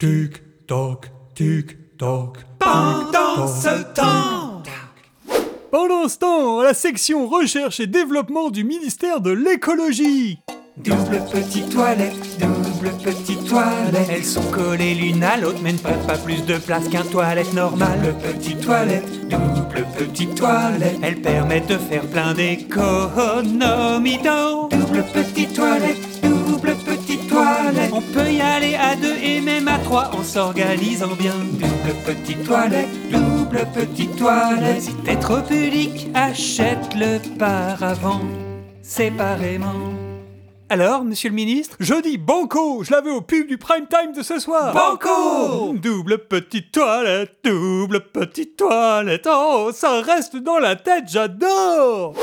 Tic toc, tic toc. Pendant ce temps Pendant ce temps, à la section recherche et développement du ministère de l'écologie. Double petite toilette, double petite toilette. Elles sont collées l'une à l'autre, mais ne prennent pas plus de place qu'un toilette normale. Double petite toilette, double petite toilette. Elles permettent de faire plein d'économies d'eau. Double petite toilette, double petite toilette. On peut y aller à deux et même à trois en s'organisant bien. Double petite toilette, double petite toilette. Si t'es trop pudique, achète-le par avant, séparément. Alors, monsieur le ministre, je dis banco, je l'avais au pub du prime time de ce soir. Banco Double petite toilette, double petite toilette, oh, ça reste dans la tête, j'adore